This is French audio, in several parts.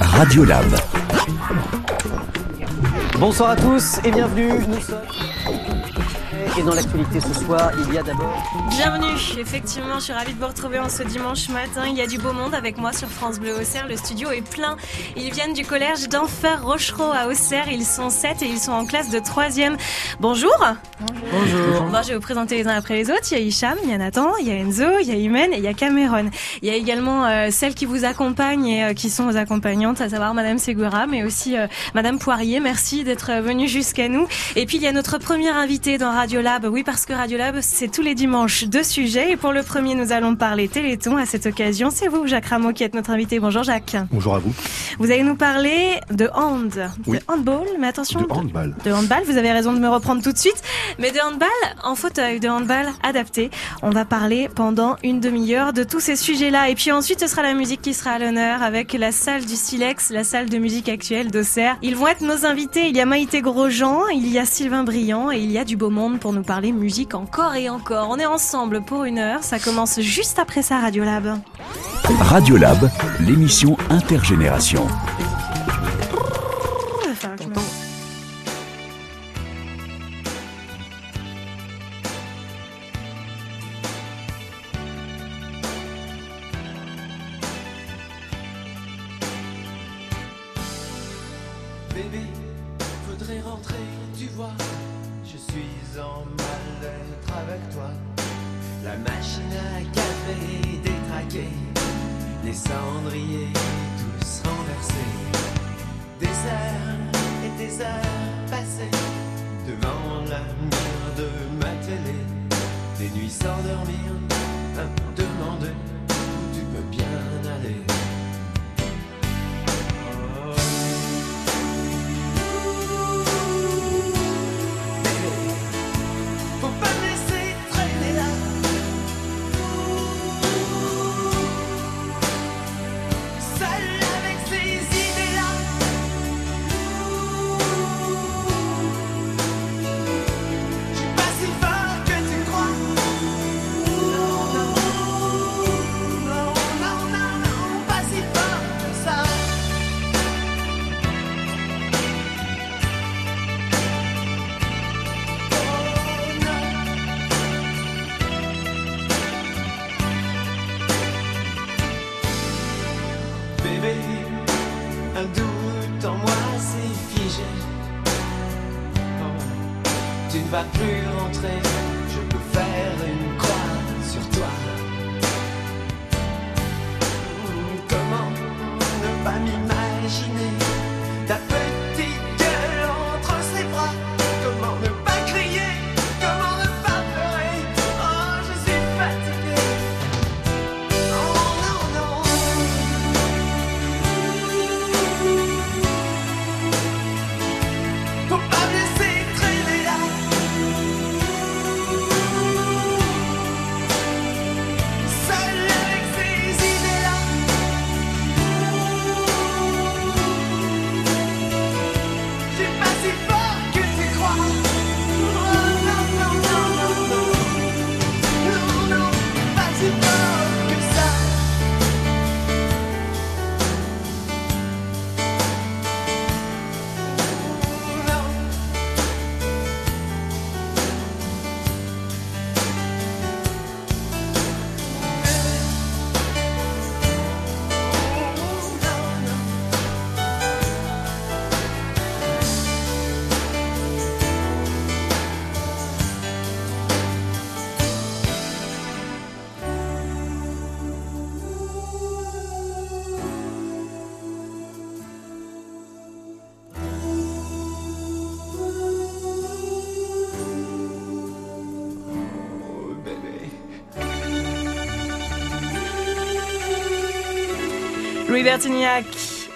Radiolab. Bonsoir à tous et bienvenue. Nous sommes. Et dans l'actualité ce soir, il y a d'abord. Bienvenue, effectivement, je suis ravie de vous retrouver en ce dimanche matin. Il y a du beau monde avec moi sur France Bleu Auxerre. Le studio est plein. Ils viennent du collège d'Enfer Rochereau à Auxerre. Ils sont sept et ils sont en classe de troisième. Bonjour. Bonjour. Bon, je vais vous présenter les uns après les autres. Il y a Hicham, il y a Nathan, il y a Enzo, il y a Imen et il y a Cameron. Il y a également euh, celles qui vous accompagnent et euh, qui sont vos accompagnantes, à savoir Madame Segura, mais aussi euh, Madame Poirier. Merci d'être venue jusqu'à nous. Et puis il y a notre première invitée dans Radiolab. Oui, parce que Radiolab, c'est tous les dimanches deux sujets. Et pour le premier, nous allons parler Téléthon. À cette occasion, c'est vous, Jacques Rameau, qui êtes notre invité. Bonjour Jacques. Bonjour à vous. Vous allez nous parler de hand, Oui. de handball, mais attention, De handball. de handball. Vous avez raison de me reprendre tout de suite. Mais de handball en fauteuil, de handball adapté. On va parler pendant une demi-heure de tous ces sujets-là. Et puis ensuite, ce sera la musique qui sera à l'honneur avec la salle du Silex, la salle de musique actuelle d'Auxerre. Ils vont être nos invités. Il y a Maïté Grosjean, il y a Sylvain Briand et il y a du beau monde pour nous parler musique encore et encore. On est ensemble pour une heure. Ça commence juste après ça, Radiolab. Radiolab, l'émission intergénération.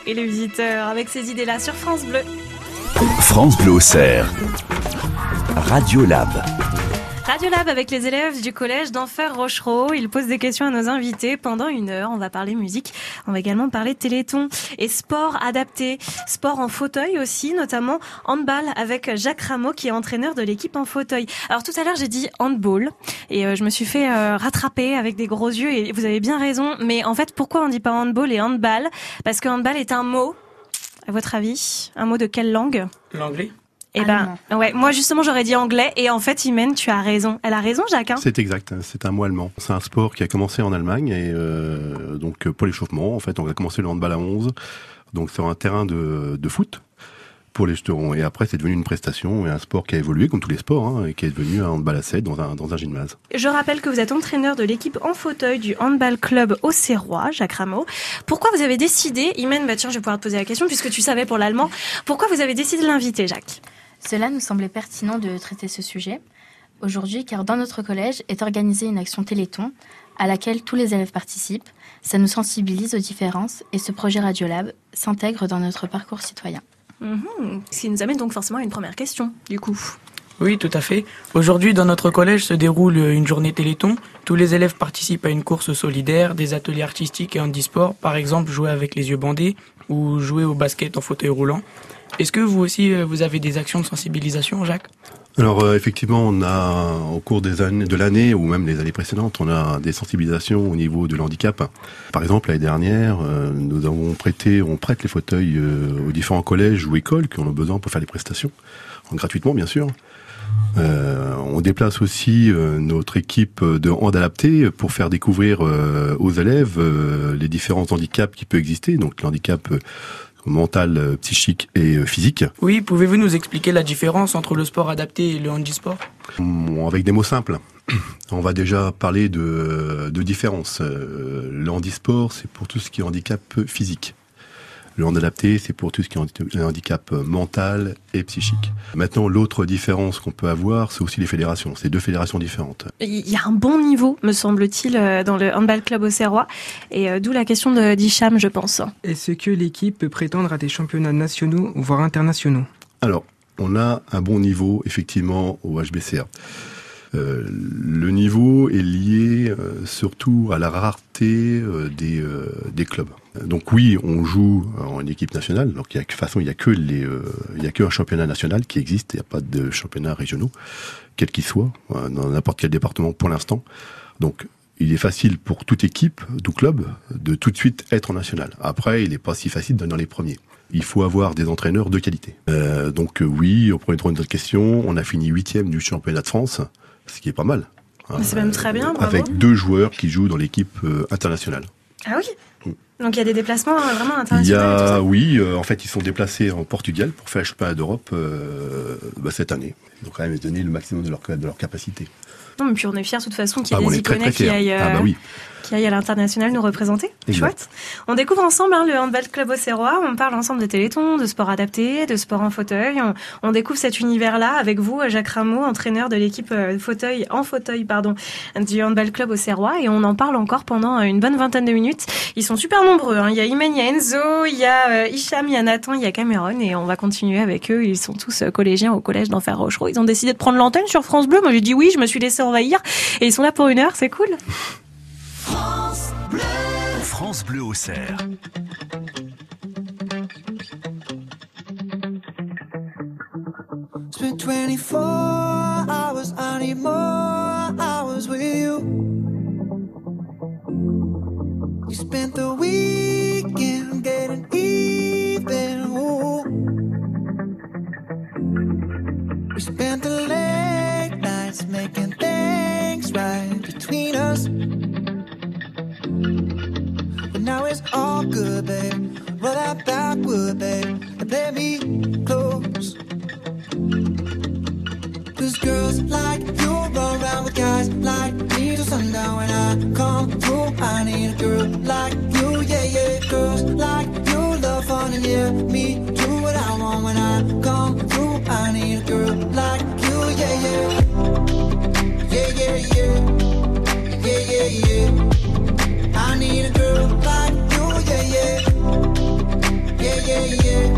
Et les visiteurs avec ces idées-là sur France Bleu. France Bleu Auxerre. Radiolab. Radiolab avec les élèves du collège d'Enfer Rochereau. Ils posent des questions à nos invités pendant une heure. On va parler musique. On va également parler téléthon et sport adapté. Sport en fauteuil aussi, notamment handball avec Jacques Rameau qui est entraîneur de l'équipe en fauteuil. Alors tout à l'heure j'ai dit handball et euh, je me suis fait euh, rattraper avec des gros yeux et vous avez bien raison. Mais en fait pourquoi on dit pas handball et handball? Parce que handball est un mot. À votre avis, un mot de quelle langue? L'anglais eh ben, ouais, moi justement j'aurais dit anglais et en fait Imen, tu as raison. Elle a raison, Jacques. Hein c'est exact, c'est un mot allemand. C'est un sport qui a commencé en Allemagne et euh, donc pour l'échauffement, en fait, on a commencé le handball à 11, donc sur un terrain de, de foot pour les jeterons. Et après, c'est devenu une prestation et un sport qui a évolué, comme tous les sports, hein, et qui est devenu un handball à 7 dans un, dans un gymnase. Je rappelle que vous êtes entraîneur de l'équipe en fauteuil du handball club Auxerrois, Jacques Rameau. Pourquoi vous avez décidé, Imen, bah tiens, je vais pouvoir te poser la question puisque tu savais pour l'allemand, pourquoi vous avez décidé de l'inviter, Jacques? Cela nous semblait pertinent de traiter ce sujet aujourd'hui car dans notre collège est organisée une action Téléthon à laquelle tous les élèves participent. Ça nous sensibilise aux différences et ce projet Radiolab s'intègre dans notre parcours citoyen. Mmh, ce qui nous amène donc forcément à une première question, du coup. Oui, tout à fait. Aujourd'hui, dans notre collège se déroule une journée Téléthon. Tous les élèves participent à une course solidaire, des ateliers artistiques et handisport, par exemple jouer avec les yeux bandés ou jouer au basket en fauteuil roulant. Est-ce que vous aussi, euh, vous avez des actions de sensibilisation, Jacques? Alors euh, effectivement, on a au cours des de l'année ou même les années précédentes, on a des sensibilisations au niveau de l'handicap. Par exemple, l'année dernière, euh, nous avons prêté, on prête les fauteuils aux différents collèges ou écoles qui en ont besoin pour faire les prestations, gratuitement bien sûr. on déplace aussi notre équipe de hand adapté pour faire découvrir aux élèves les différents handicaps qui peuvent exister. Donc l'handicap mental, euh, psychique et euh, physique. Oui, pouvez-vous nous expliquer la différence entre le sport adapté et le handisport? Avec des mots simples. On va déjà parler de, de différence. Euh, le handisport, c'est pour tout ce qui est handicap physique. Le hand adapté, c'est pour tout ce qui est un handicap mental et psychique. Maintenant, l'autre différence qu'on peut avoir, c'est aussi les fédérations. C'est deux fédérations différentes. Il y a un bon niveau, me semble-t-il, euh, dans le handball club au Serrois, et euh, d'où la question de d'Hicham, je pense. Est-ce que l'équipe peut prétendre à des championnats nationaux, voire internationaux? Alors, on a un bon niveau, effectivement, au HBCA. Euh, le niveau est lié euh, surtout à la rareté euh, des, des clubs. Donc oui, on joue en équipe nationale. Donc il y a de façon, il y a que les, il y a que un championnat national qui existe. Il n'y a pas de championnat régionaux, quel qu'il soit, dans n'importe quel département pour l'instant. Donc il est facile pour toute équipe, tout club, de tout de suite être en national. Après, il n'est pas si facile dans les premiers. Il faut avoir des entraîneurs de qualité. Euh, donc oui, au premier tour de notre question, on a fini huitième du championnat de France ce qui est pas mal. C'est même très bien, bravo. Avec deux joueurs qui jouent dans l'équipe euh, internationale. Ah oui mm. donc il y a des déplacements euh, vraiment internationaux. Il y a, oui, euh, en fait, ils sont déplacés en Portugal pour faire le championnat d'Europe bah, cette année. Ils ont quand même donné le maximum de leur, de leur capacité. Non, mais puis on est fiers de toute façon qu'il y ait ah, des iconais qui aillent, ah, bah oui qui aille à l'international nous représenter. Chouette. On découvre ensemble hein, le handball club auxerrois. On parle ensemble de téléthon, de sport adapté, de sport en fauteuil. On, découvre cet univers-là avec vous, Jacques Rameau, entraîneur de l'équipe euh, fauteuil en fauteuil pardon du handball club auxerrois. Et on en parle encore pendant une bonne vingtaine de minutes. Ils sont super nombreux. Hein. Il y a Imen, il y a Enzo, il y a euh, Hicham, il y a Nathan, il y a Cameron. Et on va continuer avec eux. Ils sont tous euh, collégiens au collège d'Enfer Rochereau. Ils ont décidé de prendre l'antenne sur France Bleu. Moi j'ai dit oui, je me suis laissé envahir. Et ils sont là pour une heure. C'est cool. France Bleu. France Bleu au cerf. Spent 24 hours, I need more hours with you. You spent the weekend getting even. Ooh. We spent the late nights making things right between us now it's all good, babe. Roll that backward, babe, and play me close. Cause girls like you run around with guys like me till sundown. When I come through, I need a girl like you, yeah, yeah. Girls like you love fun and yeah, me do Yeah, yeah,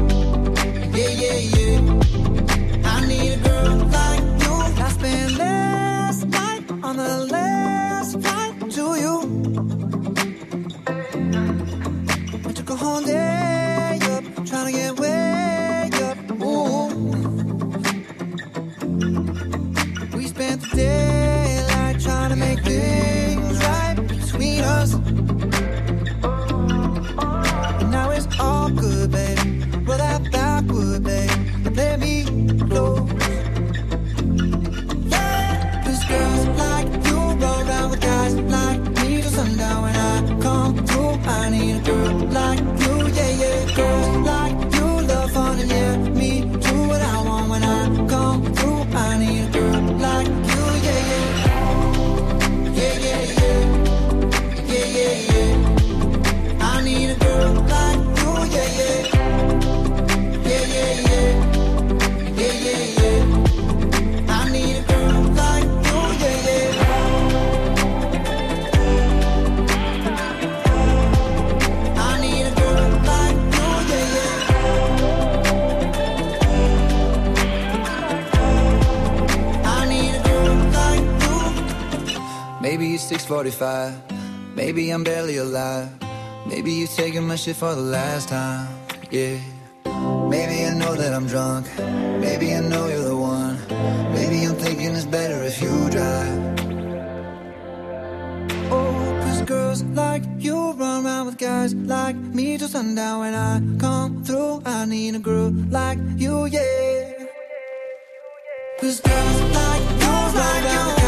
6:45. Maybe I'm barely alive. Maybe you're taking my shit for the last time. Yeah. Maybe I know that I'm drunk. Maybe I know you're the one. Maybe I'm thinking it's better if you drive. Oh, cause girls like you run around with guys like me till sundown. When I come through, I need a girl like you, yeah. Cause girls like you run around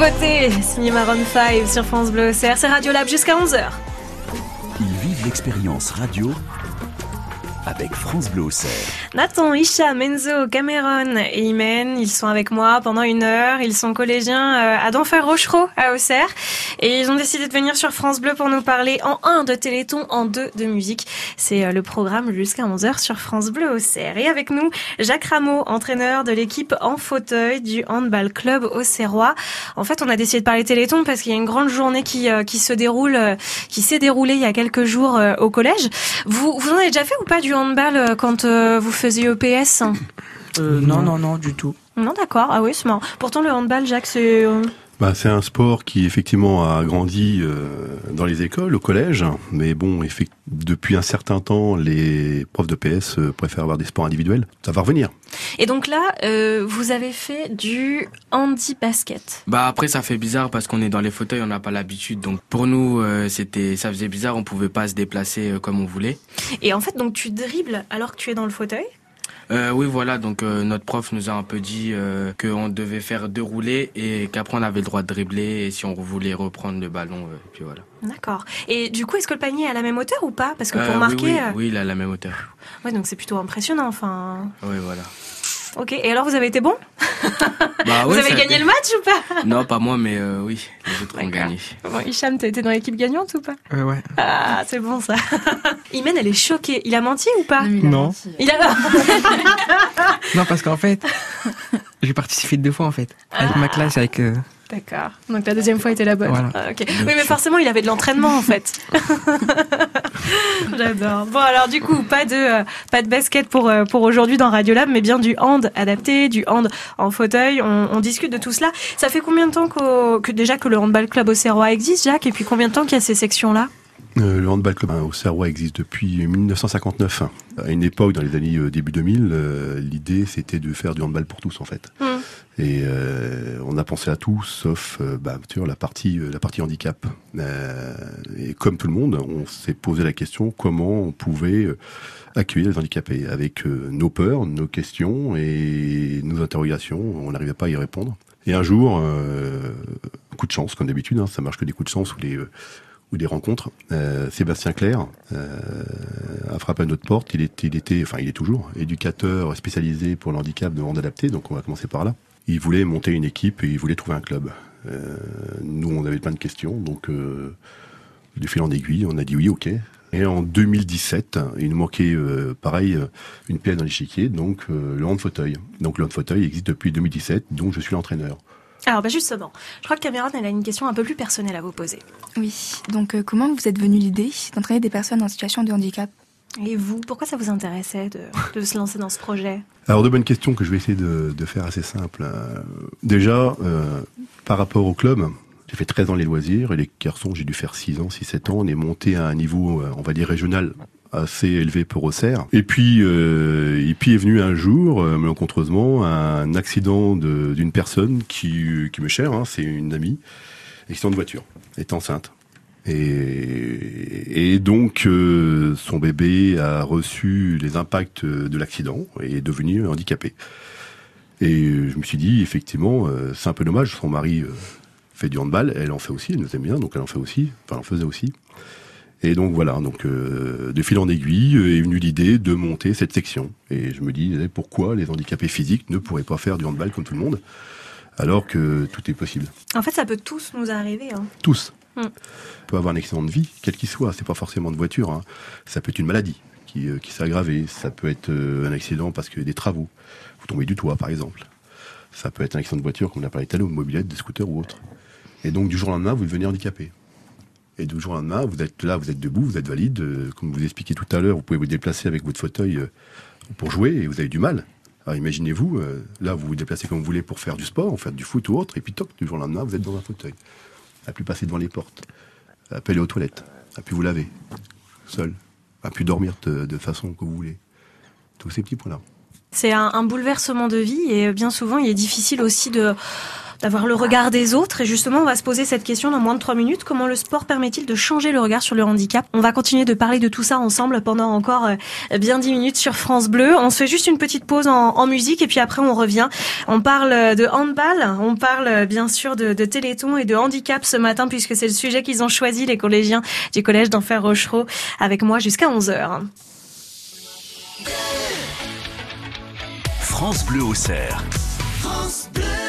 Nouveauté, signé Maroon 5 sur France Bleu c'est Radio Lab jusqu'à 11h. Ils vivent l'expérience radio avec France Bleu Auxerre. Nathan, Isha, Menzo, Cameron et Imen, ils sont avec moi pendant une heure. Ils sont collégiens euh, à d'Enfer Rochereau à Auxerre. Et ils ont décidé de venir sur France Bleu pour nous parler en un de Téléthon, en deux de musique. C'est euh, le programme jusqu'à 11h sur France Bleu Auxerre. Et avec nous, Jacques Rameau, entraîneur de l'équipe en fauteuil du Handball Club Auxerrois. En fait, on a décidé de parler Téléthon parce qu'il y a une grande journée qui, euh, qui se déroule, qui s'est déroulée il y a quelques jours au collège. Vous, vous en avez déjà fait ou pas du handball quand vous faisiez EPS Euh, non, non, non, du tout. Non, d'accord. Ah oui, c'est marrant. Pourtant, le handball, Jacques, c'est... Bah, c'est un sport qui effectivement a grandi euh, dans les écoles, au collège, mais bon, effect- depuis un certain temps, les profs de PS euh, préfèrent avoir des sports individuels. Ça va revenir. Et donc là, euh, vous avez fait du handi-basket. Bah après ça fait bizarre parce qu'on est dans les fauteuils, on n'a pas l'habitude. Donc pour nous euh, c'était ça faisait bizarre, on pouvait pas se déplacer euh, comme on voulait. Et en fait, donc tu dribbles alors que tu es dans le fauteuil Euh, oui voilà, donc euh, notre prof nous a un peu dit euh, qu'on devait faire deux roulés et qu'après on avait le droit de dribbler et si on voulait reprendre le ballon, euh, puis voilà. D'accord. Et du coup, est-ce que le panier est à la même hauteur ou pas? Parce que pour Euh, marquer... oui, oui, euh, oui, il a la même hauteur. Ouais, donc c'est plutôt impressionnant, enfin... Oui voilà. Ok, et alors vous avez été bon Bah, Vous ouais, avez gagné été- le match ou pas? Non pas moi mais euh, oui, les autres ont gagné. Bon, Hicham, t'as été dans l'équipe gagnante ou pas? Euh, ouais. Ah, c'est bon ça. Imen, elle est choquée. Il a menti ou pas? Il a Non. menti. Il a... Non, parce qu'en fait, j'ai participé deux fois en fait. Avec ma classe, avec. euh, D'accord. Donc la deuxième fois était la bonne. Voilà. Ah. Oui, mais forcément, il avait de l'entraînement en fait. J'adore. Bon, alors du coup, pas de euh, pas de basket pour euh, pour aujourd'hui dans Radiolab, mais bien du hand adapté, du hand en fauteuil. On, on discute de tout cela. Ça fait combien de temps qu'au- que déjà que le handball club au Serrois existe, Jacques Et puis combien de temps qu'il y a ces sections là Euh, le handball club hein, au Serrois existe depuis 1959. À une époque, dans les années euh, début 2000, euh, l'idée c'était de faire du handball pour tous en fait. Hmm. Et euh, on a pensé à tout, sauf euh, bah, tu la partie euh, la partie handicap. Et comme tout le monde, on s'est posé la question comment on pouvait accueillir les handicapés? Avec nos peurs, nos questions et nos interrogations. On n'arrivait pas à y répondre. Et un jour, coup de chance, comme d'habitude, hein, ça marche que des coups de chance ou euh, ou des rencontres. Sébastien Claire a frappé à notre porte. Il était, il était, enfin, il est toujours éducateur spécialisé pour le handicap de hand adapté. Donc, on va commencer par là. Il voulait monter une équipe et il voulait trouver un club. Euh, nous, on avait plein de questions, donc euh, de fil en aiguille, on a dit oui, ok. Et en 2017, il nous manquait, euh, pareil, une pièce dans l'échiquier, donc euh, le hand fauteuil. Donc le hand fauteuil existe depuis 2017, dont je suis l'entraîneur. Alors bah justement, je crois que Cameron elle a une question un peu plus personnelle à vous poser. Oui, donc euh, comment vous êtes venu l'idée d'entraîner des personnes en situation de handicap? Et vous, pourquoi ça vous intéressait de, se lancer dans ce projet? Alors, deux bonnes questions que je vais essayer de, faire assez simple. Euh, déjà, euh, par rapport au club, j'ai fait 13 ans les loisirs et les garçons, j'ai dû faire 6 ans, 6-7 ans. On est monté à un niveau, euh, on va dire, régional assez élevé pour Auxerre. Et puis, euh, et puis est venu un jour, malencontreusement, un accident de- d'une personne qui, qui me chère, hein, c'est une amie, accident de voiture, est enceinte. Et, et donc, euh, son bébé a reçu les impacts de l'accident et est devenu handicapé. Et je me suis dit, effectivement, euh, c'est un peu dommage, son mari euh, fait du handball, elle en fait aussi, elle nous aime bien, donc elle en fait aussi, enfin, elle en faisait aussi. Et donc voilà, donc euh, de fil en aiguille est venue l'idée de monter cette section. Et je me disais pourquoi les handicapés physiques ne pourraient pas faire du handball comme tout le monde, alors que tout est possible? En fait, ça peut tous nous arriver. Hein. Tous. Mm. On peut avoir un accident de vie, quel qu'il soit. C'est pas forcément de voiture. hein. Ça peut être une maladie qui, euh, qui s'est aggravée. Ça peut être euh, un accident parce que des travaux. Vous tombez du toit, par exemple. Ça peut être un accident de voiture, comme on a parlé tout à l'heure, mobilette, de scooter ou autre. Et donc, du jour au lendemain, vous devenez handicapé. Et du jour au lendemain, vous êtes là, vous êtes debout, vous êtes valide. euh, Comme vous expliquiez tout à l'heure, vous pouvez vous déplacer avec votre fauteuil pour jouer et vous avez du mal. Alors imaginez-vous, là, vous vous déplacez comme vous voulez pour faire du sport, faire du foot ou autre, et puis toc, du jour au lendemain, vous êtes dans un fauteuil. À plus passer devant les portes, à plus aller aux toilettes, à plus vous laver, seul, à plus dormir de, façon que vous voulez. Tous ces petits points-là. C'est un, un bouleversement de vie et euh, bien souvent, il est difficile aussi de d'avoir le regard des autres. Et justement, on va se poser cette question dans moins de trois minutes. Comment le sport permet-il de changer le regard sur le handicap? On va continuer de parler de tout ça ensemble pendant encore euh, bien dix minutes sur France Bleu. On se fait juste une petite pause en, en musique et puis après on revient. On parle de handball, on parle bien sûr de, de téléthon et de handicap ce matin puisque c'est le sujet qu'ils ont choisi les collégiens du collège d'Enfer Rochereau avec moi jusqu'à 11h. France Bleu au cerf. France Bleu.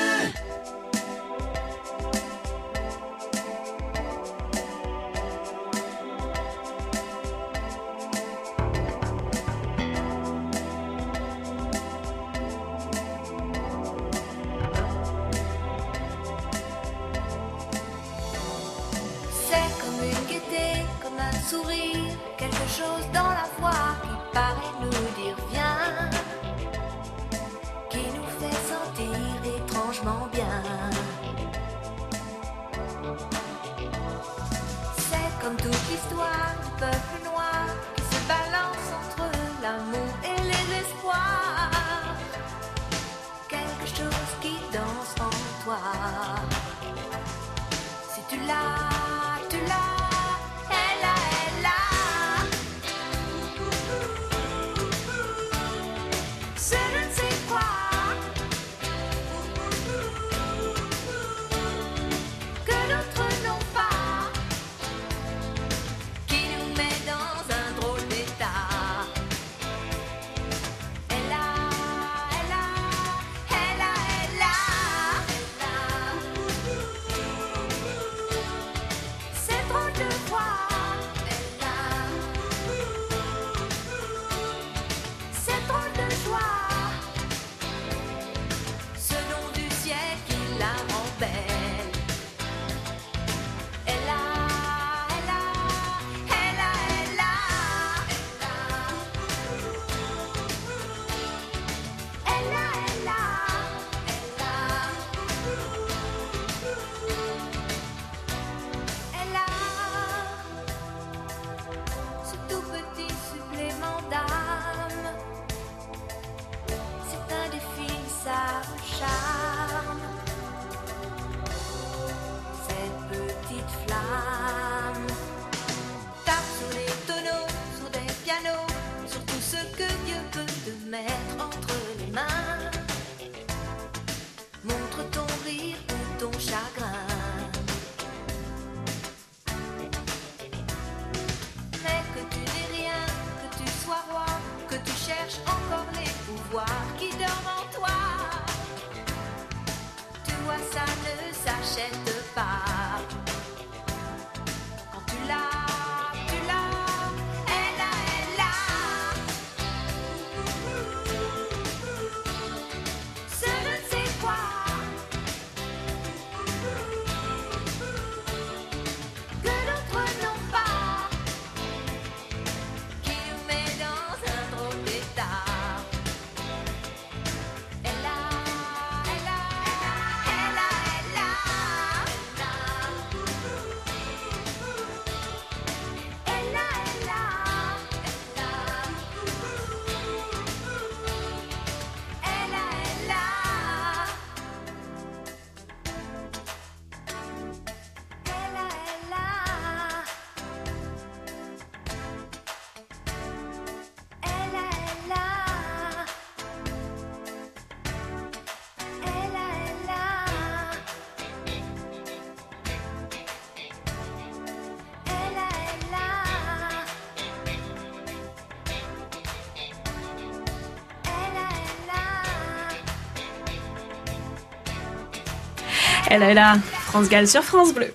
Elle est là, France Gall sur France Bleu.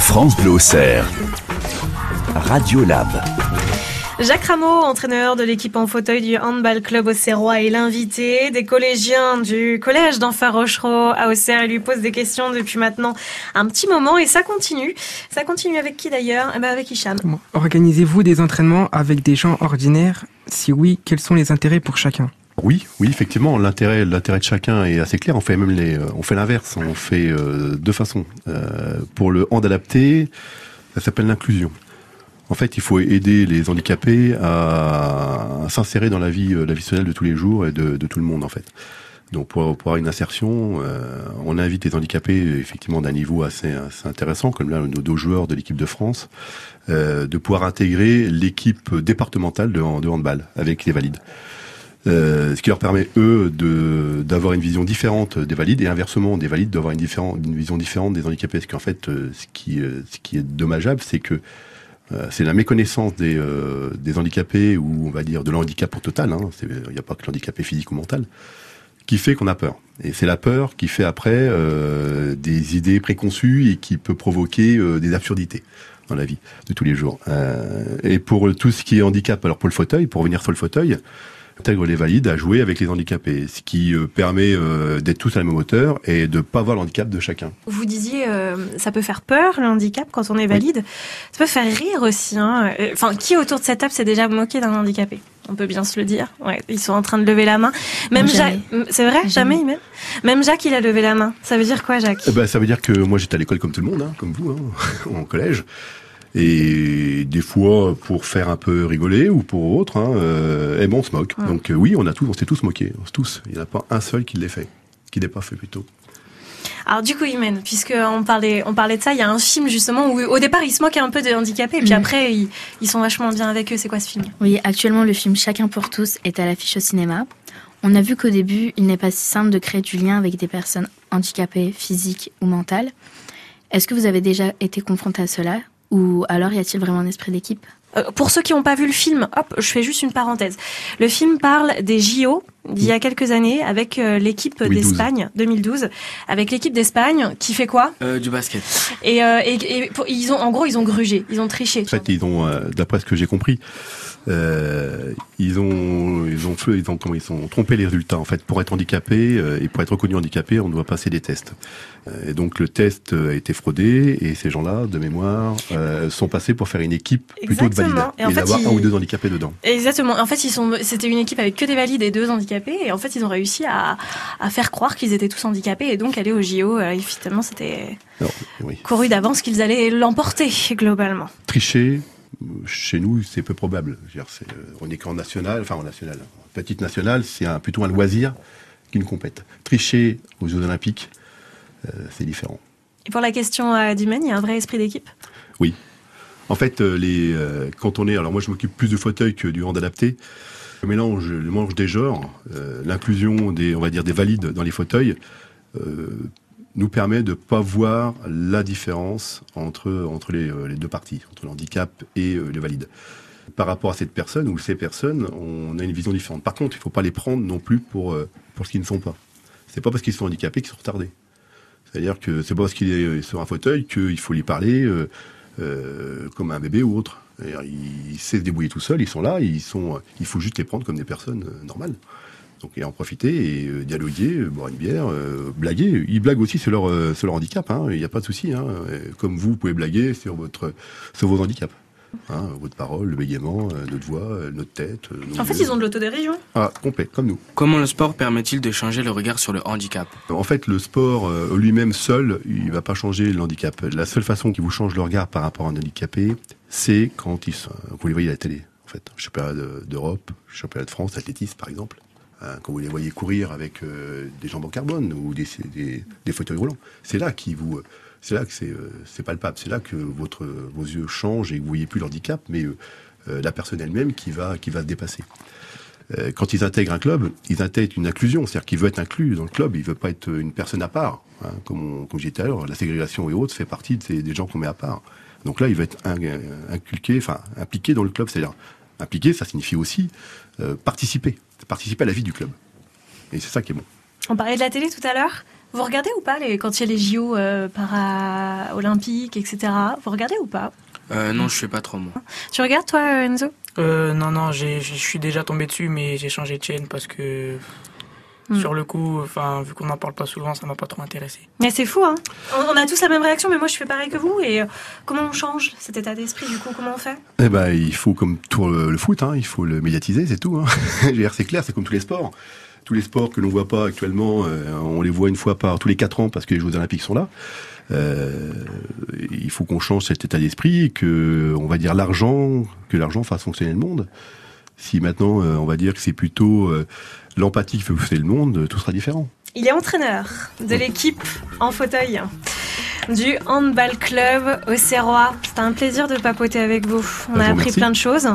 France Bleu Auxerre. Radio Lab. Jacques Rameau, entraîneur de l'équipe en fauteuil du handball club Auxerrois, est l'invité. Des collégiens du collège d'Enfant Rochereau à Auxerre il lui pose des questions depuis maintenant un petit moment et ça continue. Ça continue avec qui d'ailleurs? Eh ben Avec Hicham. Organisez-vous des entraînements avec des gens ordinaires? Si oui, quels sont les intérêts pour chacun? Oui, oui, effectivement, l'intérêt, de chacun est assez clair. On fait même fait l'inverse. On fait euh, deux façons. Euh, pour le hand adapté, ça s'appelle l'inclusion. En fait, il faut aider les handicapés à, s'insérer dans la vie, euh, la vie sociale de tous les jours et de, tout le monde, en fait. Donc, pour, pour avoir une insertion, euh, on invite les handicapés, effectivement, d'un niveau assez, intéressant, comme là, nos deux joueurs de l'équipe de France, euh, de pouvoir intégrer l'équipe départementale de handball avec les valides. Euh, ce qui leur permet eux d'avoir une vision différente des valides et inversement des valides d'avoir une, une vision différente des handicapés. Parce qu'en fait, euh, ce qui euh, ce qui est dommageable, c'est que c'est la méconnaissance des, euh, des handicapés ou on va dire de l'handicap au total. hein. Il n'y a pas que l'handicapé physique ou mental qui fait qu'on a peur. Et c'est la peur qui fait après euh, des idées préconçues et qui peut provoquer euh, des absurdités dans la vie de tous les jours. Et pour tout ce qui est handicap, alors pour le fauteuil, pour revenir sur le fauteuil, intègre les valides à jouer avec les handicapés, ce qui euh, permet euh, d'être tous à la même hauteur et de pas voir le handicap de chacun. Vous disiez, euh, ça peut faire peur le handicap quand on est valide. Ça peut faire rire aussi. Hein. Enfin, qui autour de cette table s'est déjà moqué d'un handicapé? On peut bien se le dire. Ouais, ils sont en train de lever la main. Même Jacques, jamais. c'est vrai, jamais, même? Même Jacques, il a levé la main. Ça veut dire quoi, Jacques? Eh ben, ça veut dire que moi j'étais à l'école comme tout le monde, hein, comme vous, hein, en collège. Et des fois, pour faire un peu rigoler ou pour autre, hein, euh, eh ben, on se moque. Ouais. Donc euh, oui, on a tous, on s'est tous moqués, on s'est tous. Il n'y en a pas un seul qui l'ait fait, qui l'ait pas fait plutôt. Alors du coup, Imen, puisque on parlait, on parlait de ça, il y a un film justement où au départ ils se moquent un peu des handicapés, et puis Mhm. après ils, ils sont vachement bien avec eux. C'est quoi ce film? Oui, actuellement, le film Chacun pour tous est à l'affiche au cinéma. On a vu qu'au début, il n'est pas si simple de créer du lien avec des personnes handicapées, physiques ou mentales. Est-ce que vous avez déjà été confronté à cela? Ou alors y a-t-il vraiment un esprit d'équipe? Euh, Pour ceux qui n'ont pas vu le film, hop, je fais juste une parenthèse. Le film parle des JO d'il y a quelques années avec euh, l'équipe 2012. d'Espagne, 2012, avec l'équipe d'Espagne qui fait quoi? Euh, du basket. et, euh, et, et pour- ils ont, en gros, ils ont grugé, ils ont triché. En fait, ils ont, euh, d'après ce que j'ai compris, euh, ils ont, ils ont fait, ils ont, comment ils ont trompé les résultats. En fait, pour être handicapé euh, et pour être reconnu handicapé, on doit passer des tests. Euh, et donc le test a été fraudé et ces gens-là, de mémoire, euh, sont passés pour faire une équipe plutôt de valides. Et et, en fait, d'avoir ils- un ou deux handicapés dedans. Exactement. En fait, ils sont, c'était une équipe avec que des valides et deux handicapés, et en fait, ils ont réussi à, à faire croire qu'ils étaient tous handicapés, et donc aller au JO. euh, et finalement, c'était oui. couru d'avance qu'ils allaient l'emporter globalement. Tricher, euh, chez nous, c'est peu probable. C'est, euh, on est qu'en national, enfin en national, en petite nationale, c'est un, plutôt un loisir qu'une compète. Tricher aux Jeux Olympiques, euh, c'est différent. Et pour la question euh, d'Imen, il y a un vrai esprit d'équipe? Oui. En fait, euh, les, euh, quand on est, alors moi je m'occupe plus du fauteuil que du hand adapté. Le mélange, des genres, euh, l'inclusion des, on va dire des valides dans les fauteuils, euh, nous permet de pas voir la différence entre entre les, euh, deux parties, entre le handicap et les valides. Par rapport à cette personne ou ces personnes, on a une vision différente. Par contre, il faut pas les prendre non plus pour pour ce qu'ils ne sont pas. C'est pas parce qu'ils sont handicapés qu'ils sont retardés. C'est-à-dire que c'est pas parce qu'il est sur un fauteuil qu'il faut lui parler comme un bébé ou autre. C'est-à-dire, Il, il sait se débrouiller tout seul, ils sont là, ils sont, il faut juste les prendre comme des personnes euh, normales. Donc et en profiter et euh, dialoguer, euh, boire une bière, euh, blaguer. Ils blaguent aussi sur leur, euh, sur leur handicap, hein, il n'y a pas de souci. Hein. Comme vous, vous pouvez blaguer sur, votre, sur vos handicaps. Hein, votre parole, le bégaiement, notre voix, notre tête. nos En fait, yeux. ils ont de l'autodérision. Ah, complet, comme nous. Comment le sport permet-il de changer le regard sur le handicap? En fait, le sport lui-même seul, il va pas changer le handicap. La seule façon qui vous change le regard par rapport à un handicapé, c'est quand ils vous les voyez à la télé. En fait, championnat de- d'Europe, championnat de France, athlétisme par exemple. Hein, quand vous les voyez courir avec euh, des jambes en carbone ou des, des, fauteuils roulants, c'est là qui vous, c'est là que c'est euh, palpable. C'est là que votre vos yeux changent et que vous voyez plus le handicap, mais euh, euh, la personne elle-même qui va qui va se dépasser. Quand ils intègrent un club, ils intègrent une inclusion, c'est-à-dire qu'il veut être inclus dans le club, il veut pas être une personne à part. hein, comme, on- comme tout à l'heure, la ségrégation et autres fait partie des gens qu'on met à part. Donc là, il va être in- inculqué, enfin impliqué dans le club, c'est-à-dire impliqué, ça signifie aussi euh, participer, participer à la vie du club. Et c'est ça qui est bon. On parlait de la télé tout à l'heure. Vous regardez ou pas les, quand il y a les JO euh, para-olympiques, etc. Vous regardez ou pas? Euh, non, je fais pas trop moi. Tu regardes toi, euh, Enzo? Euh, non, non, je suis déjà tombé dessus, mais j'ai changé de chaîne parce que Hmm. sur le coup, enfin, vu qu'on n'en parle pas souvent, ça m'a pas trop intéressé. Mais c'est fou, hein on, on a tous la même réaction, mais moi je fais pareil que vous. Et euh, comment on change cet état d'esprit du coup Comment on fait? Eh ben, il faut comme tout le, le foot, hein, il faut le médiatiser, c'est tout. Hein. C'est clair, c'est comme tous les sports. Tous les sports que l'on voit pas actuellement, euh, on les voit une fois par tous les quatre ans parce que les Jeux Olympiques sont là. Euh, il faut qu'on change cet état d'esprit et que, on va dire l'argent, que l'argent fasse fonctionner le monde. Si maintenant, euh, on va dire que c'est plutôt euh, l'empathie fait fonctionner le monde, tout sera différent. Il est entraîneur de l'équipe en fauteuil du handball club au Serrois. C'était un plaisir de papoter avec vous. On Bah, a appris plein de choses.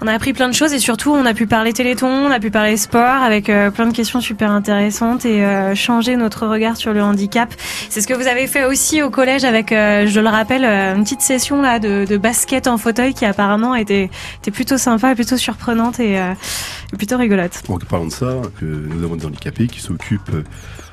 On a appris plein de choses et surtout on a pu parler téléthon, on a pu parler sport avec euh, plein de questions super intéressantes et euh, changer notre regard sur le handicap. C'est ce que vous avez fait aussi au collège avec, euh, je le rappelle, une petite session là de, de basket en fauteuil qui apparemment était, était plutôt sympa et plutôt surprenante et plutôt rigolote. En parlant de ça, que nous avons des handicapés qui s'occupent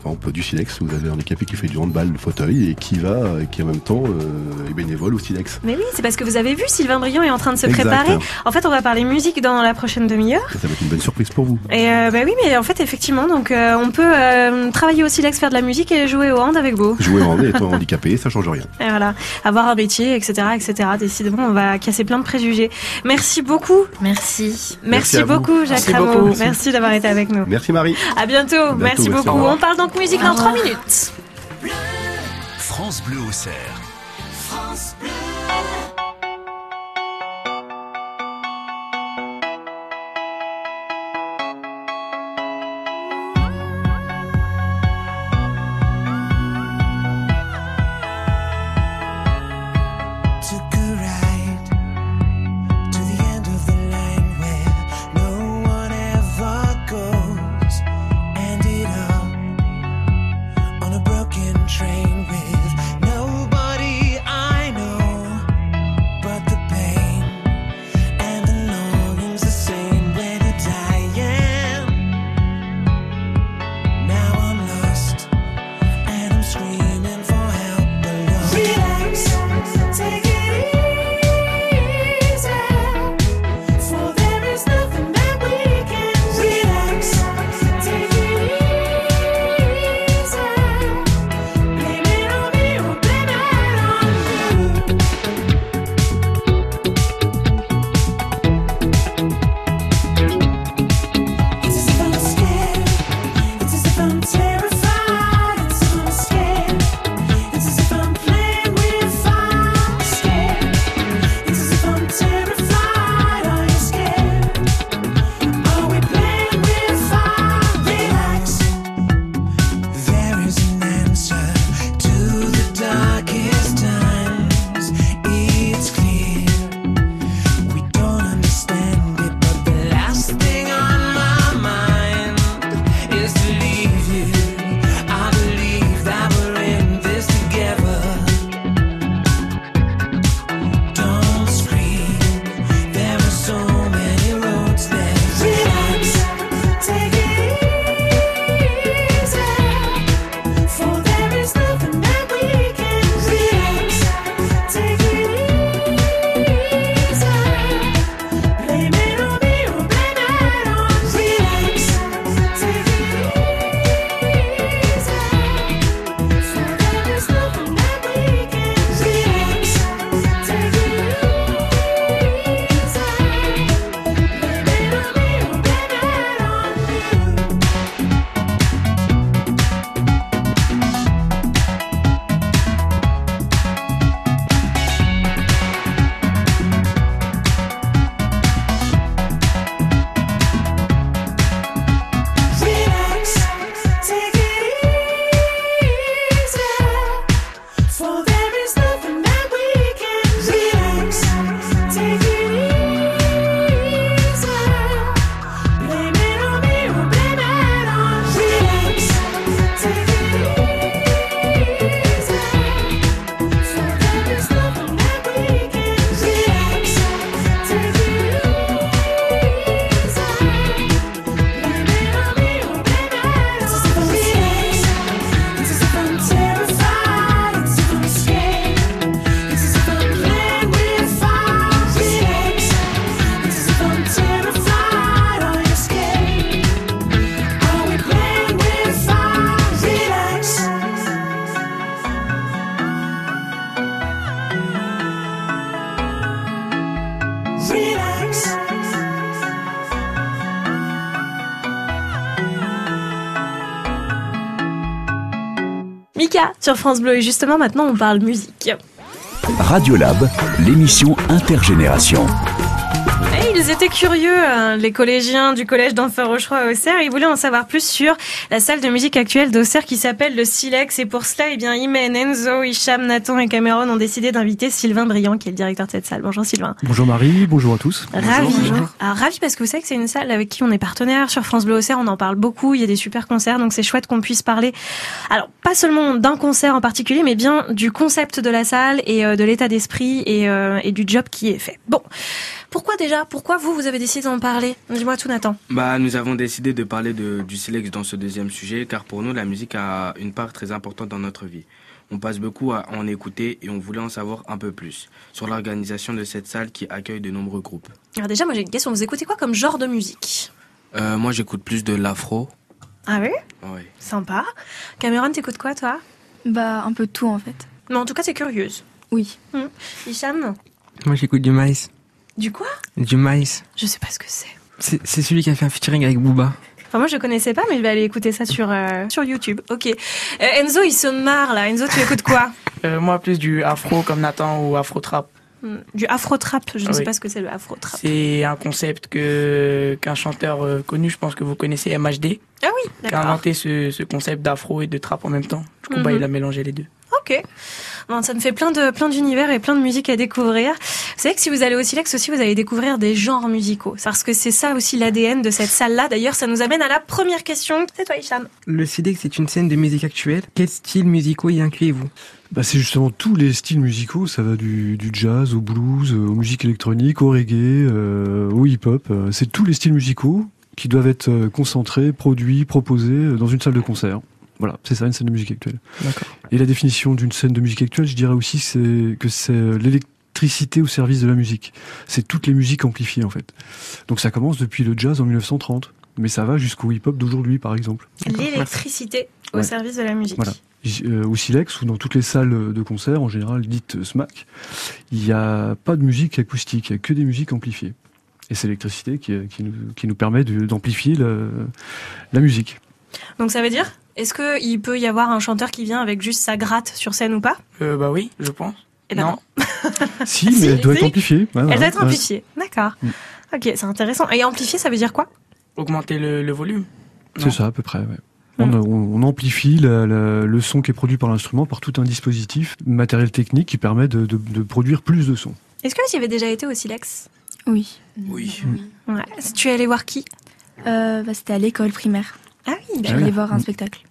par exemple, du silex. Vous avez un handicapé qui fait du handball de fauteuil et qui va, euh, qui en même temps euh, est bénévole au silex. Mais oui, c'est parce que vous avez vu, Sylvain Briand est en train de se Exact. préparer. En fait, on va parler musique dans la prochaine demi-heure. Ça va être une bonne surprise pour vous. Et euh, bah oui, mais en fait, effectivement, donc euh, on peut euh, travailler au silex, faire de la musique et jouer au hand avec vous. Jouer en hand et étant handicapé, ça change rien. Et voilà, avoir un métier, etc., etc. Décidément, on va casser plein de préjugés. Merci beaucoup. Merci. Merci, Merci beaucoup, Jacques Merci Rameau. beaucoup. Merci d'avoir été avec nous. Merci Marie. À bientôt. bientôt, merci merci, beaucoup. au. On parle donc musique dans 3 minutes. France Bleu au cerf. France Bleu. France Bleu et justement maintenant on parle musique. Radiolab, l'émission intergénération. Ils étaient curieux, hein, les collégiens du collège d'Enfer Rocheroy à Auxerre. Ils voulaient en savoir plus sur la salle de musique actuelle d'Auxerre qui s'appelle le Silex. Et pour cela, eh bien, Imen, Enzo, Hicham, Nathan et Cameron ont décidé d'inviter Sylvain Briand, qui est le directeur de cette salle. Bonjour Sylvain. Bonjour Marie, bonjour à tous. Ravi. Alors, ravi parce que vous savez que c'est une salle avec qui on est partenaire sur France Bleu Auxerre. On en parle beaucoup. Il y a des super concerts, donc c'est chouette qu'on puisse parler. Alors, pas seulement d'un concert en particulier, mais bien du concept de la salle et euh, de l'état d'esprit et, euh, et du job qui est fait. Bon. Pourquoi déjà? Pourquoi vous, vous avez décidé d'en parler? Dis-moi tout, Nathan. Bah, nous avons décidé de parler de, du Silex dans ce deuxième sujet, car pour nous, la musique a une part très importante dans notre vie. On passe beaucoup à en écouter et on voulait en savoir un peu plus sur l'organisation de cette salle qui accueille de nombreux groupes. Alors déjà, moi j'ai une question. Vous écoutez quoi comme genre de musique? Euh, moi, j'écoute plus de l'afro. Ah oui? Ouais. Sympa. Cameron, t'écoutes quoi toi? Bah, un peu de tout en fait. Mais en tout cas, t'es curieuse. Oui. Hum. Hicham Moi, j'écoute du maïs. Du quoi Du maïs. Je sais pas ce que c'est. C'est celui qui a fait un featuring avec Booba. Enfin, moi, je connaissais pas, mais je vais aller écouter ça sur, euh, sur YouTube. Ok. Euh, Enzo, il se marre là. Enzo, tu écoutes quoi Euh, moi, plus du afro comme Nathan ou afro trap. Du afro-trap. Je ne Ah sais pas ce que c'est le afro-trap. C'est un concept que qu'un chanteur euh, connu, je pense que vous connaissez, MHD, Ah oui, qui a inventé ce, ce concept d'afro et de trap en même temps. Du coup, bah, Mhm. il a mélangé les deux. Ok. Bon, ça me fait plein de plein d'univers et plein de musique à découvrir. Vous savez que si vous allez au Silex aussi, vous allez découvrir des genres musicaux. Parce que c'est ça aussi l'ADN de cette salle-là. D'ailleurs, ça nous amène à la première question. C'est toi, Hicham. Le Silex c'est une scène de musique actuelle. Quels styles musicaux y incluez-vous? Bah, c'est justement tous les styles musicaux, ça va du, du jazz au blues, euh, aux musiques électroniques, au reggae, euh, au hip-hop. Euh, C'est tous les styles musicaux qui doivent être concentrés, produits, proposés dans une salle de concert. Voilà, c'est ça une scène de musique actuelle. D'accord. Et la définition d'une scène de musique actuelle, je dirais aussi c'est que c'est l'électricité au service de la musique. C'est toutes les musiques amplifiées en fait. Donc ça commence depuis le jazz en 1930, mais ça va jusqu'au hip-hop d'aujourd'hui par exemple. L'électricité au Ouais. service de la musique. Voilà. Euh, au Silex ou dans toutes les salles de concert, en général dites SMAC, il n'y a pas de musique acoustique, il n'y a que des musiques amplifiées. Et c'est l'électricité qui, euh, qui, nous, qui nous permet d'amplifier la musique. Donc ça veut dire, est-ce qu'il peut y avoir un chanteur qui vient avec juste sa gratte sur scène ou pas? Euh, bah oui, je pense. Eh ben non. Si, mais elle doit être amplifiée. Ouais, Elle ouais, doit être ouais. amplifiée. D'accord. Mm. Ok, c'est intéressant. Et amplifié, ça veut dire quoi? Augmenter le, le volume. C'est ça à peu près. ouais. On, on- amplifie la- la- le son qui est produit par l'instrument par tout un dispositif matériel technique qui permet de, de- de produire plus de son. Est-ce que tu y avais déjà été au Silex? Oui. Oui. Ouais. Tu es allé voir qui? Euh, bah, C'était à l'école primaire. Ah oui, Je suis allée voir un spectacle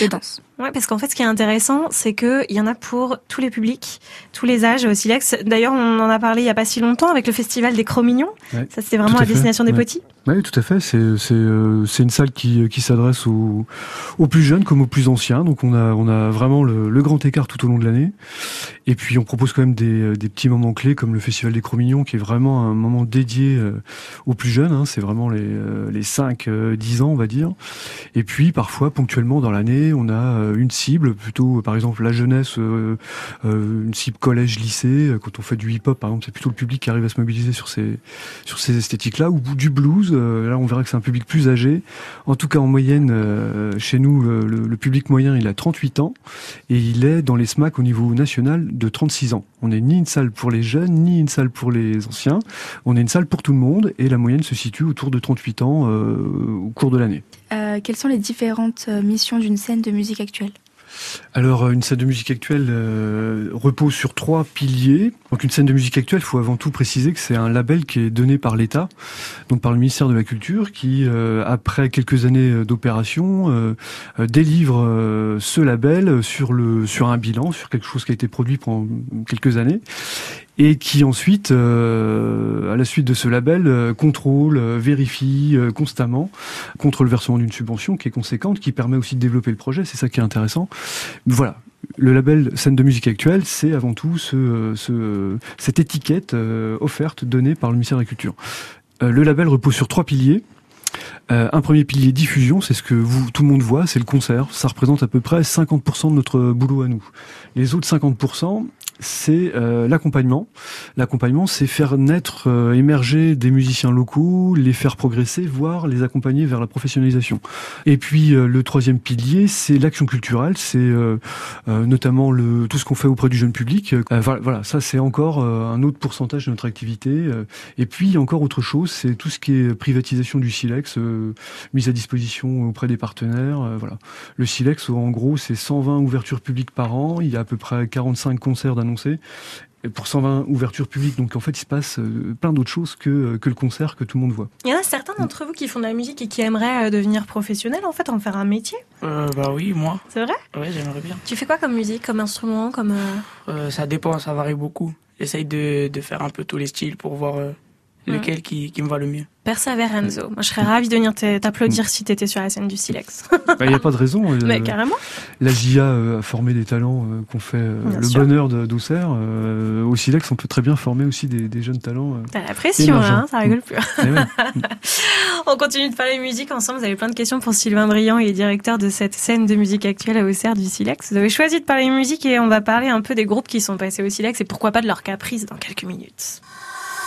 de danse. Ouais, parce qu'en fait, ce qui est intéressant, c'est que il y en a pour tous les publics, tous les âges au Silex. D'ailleurs, on en a parlé il y a pas si longtemps avec le festival des Cro-Mignons. Ouais. Ça, c'est vraiment à destination des ouais. petits. Oui, tout à fait. C'est c'est euh, c'est une salle qui qui s'adresse aux aux plus jeunes comme aux plus anciens. Donc on a on a vraiment le, le grand écart tout au long de l'année. Et puis on propose quand même des euh, des petits moments clés comme le festival des Cro-Mignons qui est vraiment un moment dédié euh, aux plus jeunes. hein. C'est vraiment les euh, les 5 euh, 10 ans on va dire. Et puis parfois ponctuellement dans l'année on a une cible plutôt par exemple la jeunesse, une cible collège lycée. Euh, Quand on fait du hip-hop par exemple c'est plutôt le public qui arrive à se mobiliser sur ces sur ces esthétiques-là, ou du blues, là on verra que c'est un public plus âgé. En tout cas en moyenne, chez nous, le, le public moyen il a 38 ans, et il est dans les SMAC au niveau national de 36 ans. On n'est ni une salle pour les jeunes, ni une salle pour les anciens, on est une salle pour tout le monde, et la moyenne se situe autour de 38 ans euh, au cours de l'année. Euh, quelles sont les différentes euh, missions d'une scène de musique actuelle? Alors, euh, une scène de musique actuelle euh, repose sur trois piliers. Donc, une scène de musique actuelle, il faut avant tout préciser que c'est un label qui est donné par l'État, donc par le ministère de la Culture, qui, euh, après quelques années d'opération, délivre ce label sur un bilan, sur quelque chose qui a été produit pendant quelques années, et qui ensuite, euh, à la suite de ce label, euh, contrôle, euh, vérifie euh, constamment contre le versement d'une subvention qui est conséquente, qui permet aussi de développer le projet. C'est ça qui est intéressant. Voilà. Le label scène de musique actuelle, c'est avant tout ce, ce- cette étiquette euh, offerte donnée par le ministère de la Culture. Euh, le label repose sur trois piliers. Euh, un premier pilier diffusion, c'est ce que vous, tout le monde voit, c'est le concert. Ça représente à peu près 50% de notre boulot à nous. Les autres 50%, c'est euh, l'accompagnement. l'accompagnement, c'est faire naître, euh, émerger des musiciens locaux, les faire progresser, voire les accompagner vers la professionnalisation. Et puis euh, le troisième pilier, c'est l'action culturelle, c'est notamment tout ce qu'on fait auprès du jeune public. Voilà, ça c'est encore un autre pourcentage de notre activité. Et puis encore autre chose, c'est tout ce qui est privatisation du silex, mise à disposition auprès des partenaires. voilà, le silex, en gros, c'est 120 ouvertures publiques par an. Il y a à peu près 45 concerts d'annoncés. Et pour 120 ouvertures publiques, donc en fait, il se passe euh, plein d'autres choses que, euh, que le concert que tout le monde voit. Il y en a certains d'entre vous qui font de la musique et qui aimeraient euh, devenir professionnels, en fait, en faire un métier. Euh, bah oui, moi. C'est vrai? Ouais, j'aimerais bien. Tu fais quoi comme musique, comme instrument, comme... euh, Euh, ça dépend, ça varie beaucoup. J'essaye de, de faire un peu tous les styles pour voir euh. Lequel qui, qui me va le mieux. Persevère Enzo. Moi, je serais ravie de venir t'applaudir si t'étais sur la scène du Silex. Bah, Il n'y a pas de raison. euh, Mais carrément. La GIA euh, a formé des talents euh, qu'on fait euh, Bien le sûr. bonheur d'Auxerre. Euh, au Silex, on peut très bien former aussi des, des jeunes talents. euh, T'as la pression, hein, ça rigole plus. Eh ouais. On continue de parler musique ensemble. Vous avez plein de questions pour Sylvain Briand, il est directeur de cette scène de musique actuelle à Auxerre du Silex. Vous avez choisi de parler musique et on va parler un peu des groupes qui sont passés au Silex et pourquoi pas de leur caprice dans quelques minutes.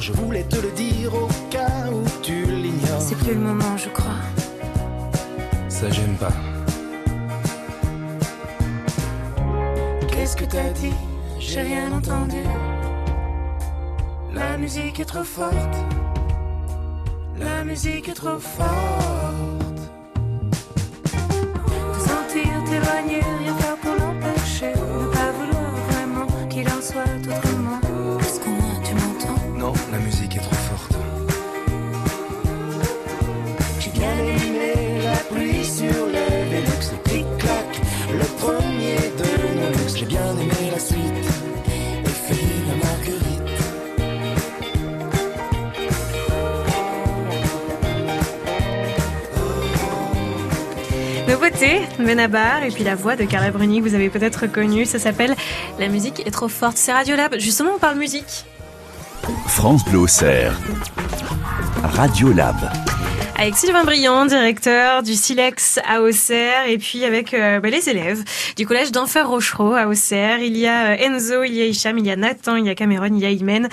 Je voulais te le dire au cas où tu l'ignores. C'est plus le moment, je crois. Ça j'aime pas. Qu'est-ce que t'as dit? J'ai rien entendu. La musique est trop forte. La musique est trop forte. Te sentir t'éloigner, rien Benabar et puis la voix de Carla Bruni vous avez peut-être reconnue, ça s'appelle La musique est trop forte. C'est Radiolab. Justement, on parle musique. France Bleu au cerf. Radio Lab. Avec Sylvain Briand, directeur du Silex à Auxerre, et puis avec euh, bah, les élèves du collège d'Enfer Rochereau à Auxerre. Il y a euh, Enzo, il y a Hicham, il y a Nathan, il y a Cameron, il y a Imen.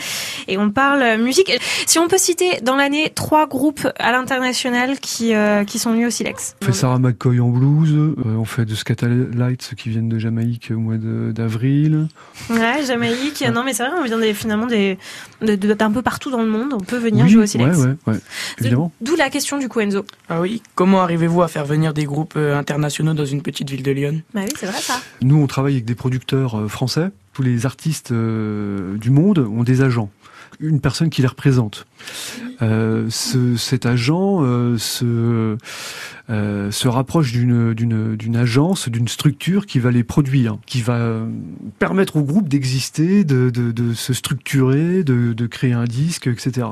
Et on parle euh, musique. Si on peut citer dans l'année trois groupes à l'international qui, euh, qui sont venus au Silex. On fait Sarah McCoy en blues, euh, on fait de Scatalites qui viennent de Jamaïque au mois d'avril. Ouais, Jamaïque. Non, mais c'est vrai, on vient des, finalement des, de- de- d'un peu partout dans le monde. On peut venir Oui, jouer au Silex. Ouais, ouais, évidemment. D'où la question question du coup Enzo. Ah oui, comment arrivez-vous à faire venir des groupes euh, internationaux dans une petite ville de Lyon? Bah oui, c'est vrai ça. Nous, on travaille avec des producteurs euh, français. Tous les artistes euh, du monde ont des agents. Une personne qui les représente. Euh, ce- cet agent euh, se, euh, se rapproche d'une d'une d'une agence, d'une structure qui va les produire, qui va permettre au groupe d'exister, de, de, de se structurer, de, de créer un disque, etc.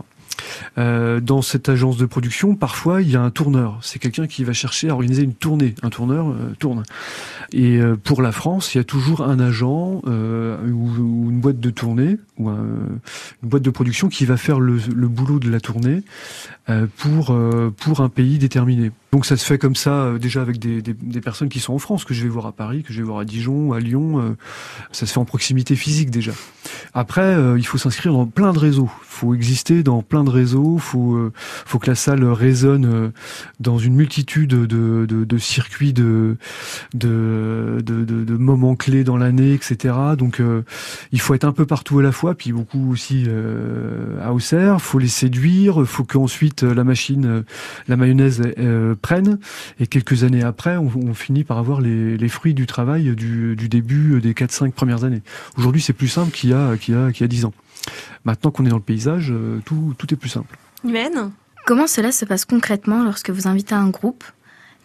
Euh, dans cette agence de production, parfois, il y a un tourneur. C'est quelqu'un qui va chercher à organiser une tournée. Un tourneur euh, tourne. Et euh, pour la France, il y a toujours un agent ou, ou une boîte de tournée ou un- une boîte de production qui va faire le, boulot de la tournée euh, pour euh, pour un pays déterminé. Donc ça se fait comme ça euh, déjà avec des, des, personnes qui sont en France que je vais voir à Paris, que je vais voir à Dijon, à Lyon. ça se fait en proximité physique déjà. Après, il faut s'inscrire dans plein de réseaux. Il faut exister dans plein de réseaux. Il faut, faut que la salle résonne dans une multitude de, de, circuits, de, de, de, moments clés dans l'année, etc. Donc, il faut être un peu partout à la fois, puis beaucoup aussi euh, à Auxerre. Il faut les séduire. Il faut qu'ensuite euh, la machine, euh, la mayonnaise euh, prenne. Et quelques années après, on, on finit par avoir les, les fruits du travail du, du début des 4-5 premières années. Aujourd'hui, c'est plus simple qu'il y a, qu'il y a, qu'il y a 10 ans. Maintenant qu'on est dans le paysage, tout, tout est plus simple. Humaine Comment cela se passe concrètement lorsque vous invitez un groupe?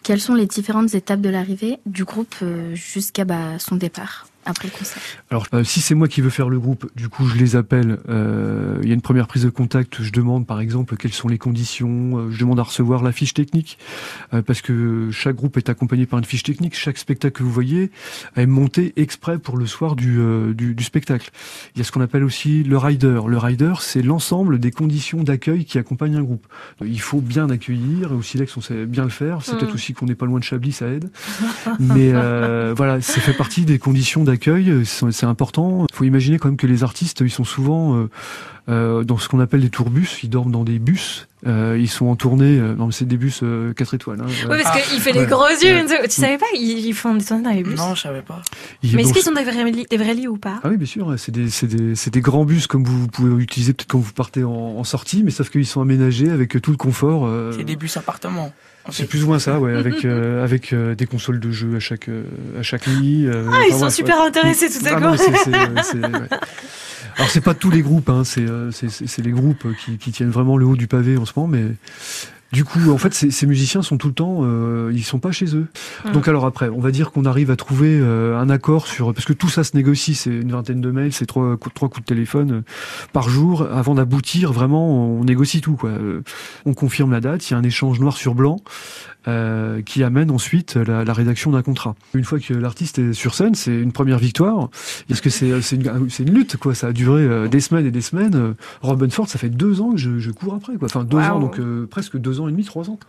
Quelles sont les différentes étapes de l'arrivée du groupe jusqu'à bah, son départ? Après le concert Alors, euh, si c'est moi qui veux faire le groupe, du coup, je les appelle. euh, Il y a une première prise de contact. Je demande, par exemple, quelles sont les conditions. euh, je demande à recevoir la fiche technique, euh, parce que chaque groupe est accompagné par une fiche technique. Chaque spectacle que vous voyez est monté exprès pour le soir du, du, du spectacle. Il y a ce qu'on appelle aussi le rider. Le rider, c'est l'ensemble des conditions d'accueil qui accompagnent un groupe. Il faut bien accueillir. Et au Silex, on sait bien le faire. C'est Mm. peut-être aussi qu'on n'est pas loin de Chablis, ça aide. Mais voilà, ça fait partie des conditions d'accueil. C'est c'est important. Il faut imaginer quand même que les artistes, ils sont souvent euh, dans ce qu'on appelle des tourbus. Ils dorment dans des bus. Euh, ils sont en tournée. euh, non, mais c'est des bus 4 étoiles. Hein, Oui, parce qu'il fait les Ouais. gros yeux. Tu savais pas ils, ils font des tournées dans les bus Non, je savais pas. Ils- Mais est-ce qu'ils sont des vrais, lits- des vrais lits ou pas Ah oui, bien sûr. C'est des, c'est des, c'est des grands bus comme vous pouvez utiliser peut-être quand vous partez en, en sortie, mais sauf qu'ils sont aménagés avec tout le confort. euh, C'est des bus appartements. C'est plus ou moins ça, ouais, avec euh, avec euh, des consoles de jeux à chaque euh, à chaque lit. euh, Ah, ils sont super ouais. intéressés, tout à Ah coup. Alors c'est pas tous les groupes, hein, c'est euh, c'est les groupes qui, qui tiennent vraiment le haut du pavé en ce moment, mais du coup, en fait, ces, ces musiciens sont tout le temps, euh, ils sont pas chez eux. Mm. Donc alors après, on va dire qu'on arrive à trouver euh, un accord sur, parce que tout ça se négocie, c'est une vingtaine de mails, c'est trois, coups- trois coups de téléphone euh, par jour, avant d'aboutir, vraiment, on négocie tout. Quoi. Euh, On confirme la date, il y a un échange noir sur blanc euh, qui amène ensuite la, la rédaction d'un contrat. Une fois que l'artiste est sur scène, c'est une première victoire, parce que c'est une, une lutte, quoi. Ça a duré euh, des semaines et des semaines. Robin Ford, ça fait deux ans que je, je cours après, quoi. Enfin deux ans, donc euh, presque deux ans et demi, trois ans.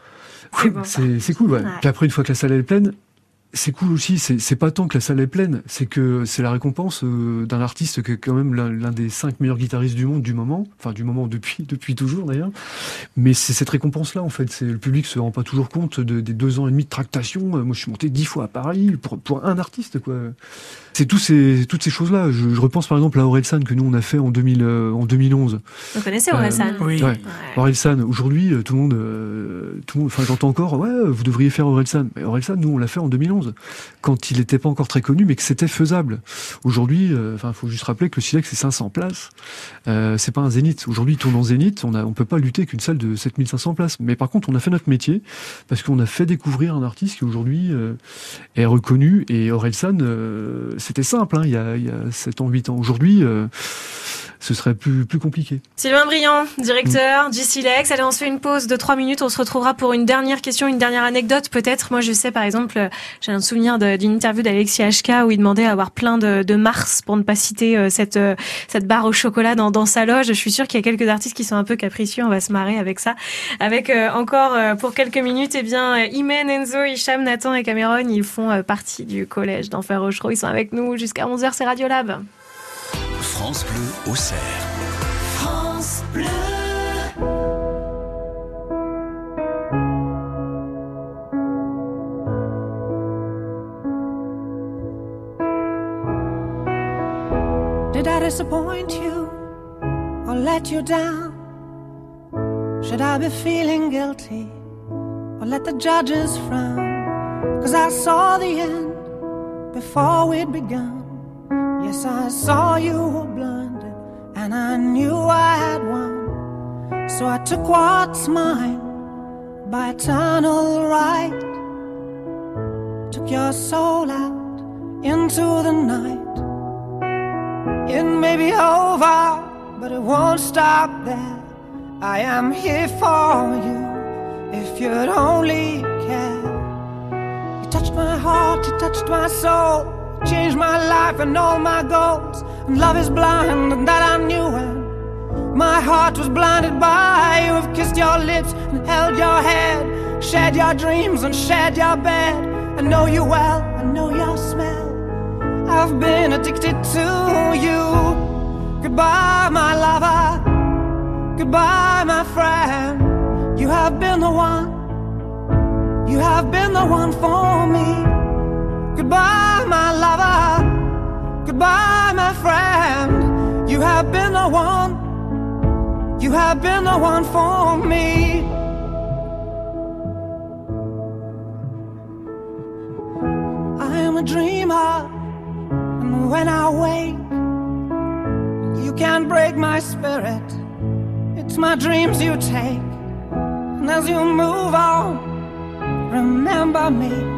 C'est cool, ouais. Ouais. Puis après, une fois que la salle est pleine, c'est cool aussi. C'est pas tant que la salle est pleine, c'est que c'est la récompense euh, d'un artiste qui est quand même l'un des cinq meilleurs guitaristes du monde du moment. Enfin, du moment depuis depuis toujours d'ailleurs. Mais c'est cette récompense-là, en fait. C'est le public se rend pas toujours compte de- des deux ans et demi de tractation. Euh, Moi, je suis monté dix fois à Paris pour pour un artiste, quoi. C'est tous ces toutes ces choses-là. Je, je repense par exemple à Orelsan que nous on a fait en 2000 euh, en 2011. Vous connaissez Orelsan Oui. Ouais. Orelsan, aujourd'hui, euh, tout le monde, euh, tout le monde, enfin, j'entends encore, ouais, vous devriez faire Orelsan. Mais Orelsan, nous, on l'a fait en 2011, quand il n'était pas encore très connu, mais que c'était faisable. Aujourd'hui, euh, enfin, faut juste rappeler que le Silex, c'est 500 places. Euh, c'est pas un zénith. Aujourd'hui, il tourne en zénith, on on peut pas lutter qu'une salle de 7500 places. Mais par contre, on a fait notre métier, parce qu'on a fait découvrir un artiste qui aujourd'hui euh, est reconnu. Et Orelsan, euh, c'était simple, hein, il y a, il y a 7 ans, 8 ans. Aujourd'hui, ce serait plus, plus compliqué. Sylvain Briand, directeur du Silex. Allez, on se fait une pause de trois minutes. On se retrouvera pour une dernière question, une dernière anecdote peut-être. Moi, je sais par exemple, euh, j'ai un souvenir d'une interview d'Alexis HK où il demandait à avoir plein de, de Mars pour ne pas citer euh, cette euh, cette barre au chocolat dans, dans sa loge. Je suis sûre qu'il y a quelques artistes qui sont un peu capricieux. On va se marrer avec ça. Avec euh, encore euh, pour quelques minutes, eh bien, Imen, Enzo, Hicham, Nathan et Cameron, ils font euh, partie du collège d'Enfer Rochereau. Ils sont avec nous jusqu'à 11h. C'est Radiolab. France Bleu au cerf. France Bleu. Did I disappoint you or let you down? Should I be feeling guilty or let the judges frown. Cause I saw the end before we'd begun. Yes, I saw you were blinded, and I knew I had won. So I took what's mine by eternal right. Took your soul out into the night. It may be over, but it won't stop there. I am here for you if you'd only care. You touched my heart, you touched my soul, changed my life and all my goals. And love is blind, and that I knew when my heart was blinded by you. Have kissed your lips and held your head, shared your dreams and shared your bed. I know you well, I know your smell. I've been addicted to you. Goodbye, my lover. Goodbye, my friend. You have been the one. You have been the one for me. Goodbye, my lover. Goodbye, my friend. You have been the one. You have been the one for me. I am a dreamer, and when I wake, you can't break my spirit. It's my dreams you take, and as you move on, remember me.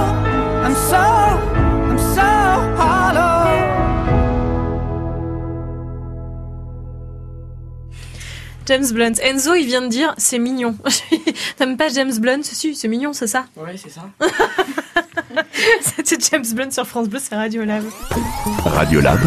James Blunt. Enzo, il vient de dire c'est mignon. T'aimes pas James Blunt? Si, c'est mignon, c'est ça Ouais, c'est ça. C'était James Blunt sur France Bleu, c'est Radio Lab. Radiolab,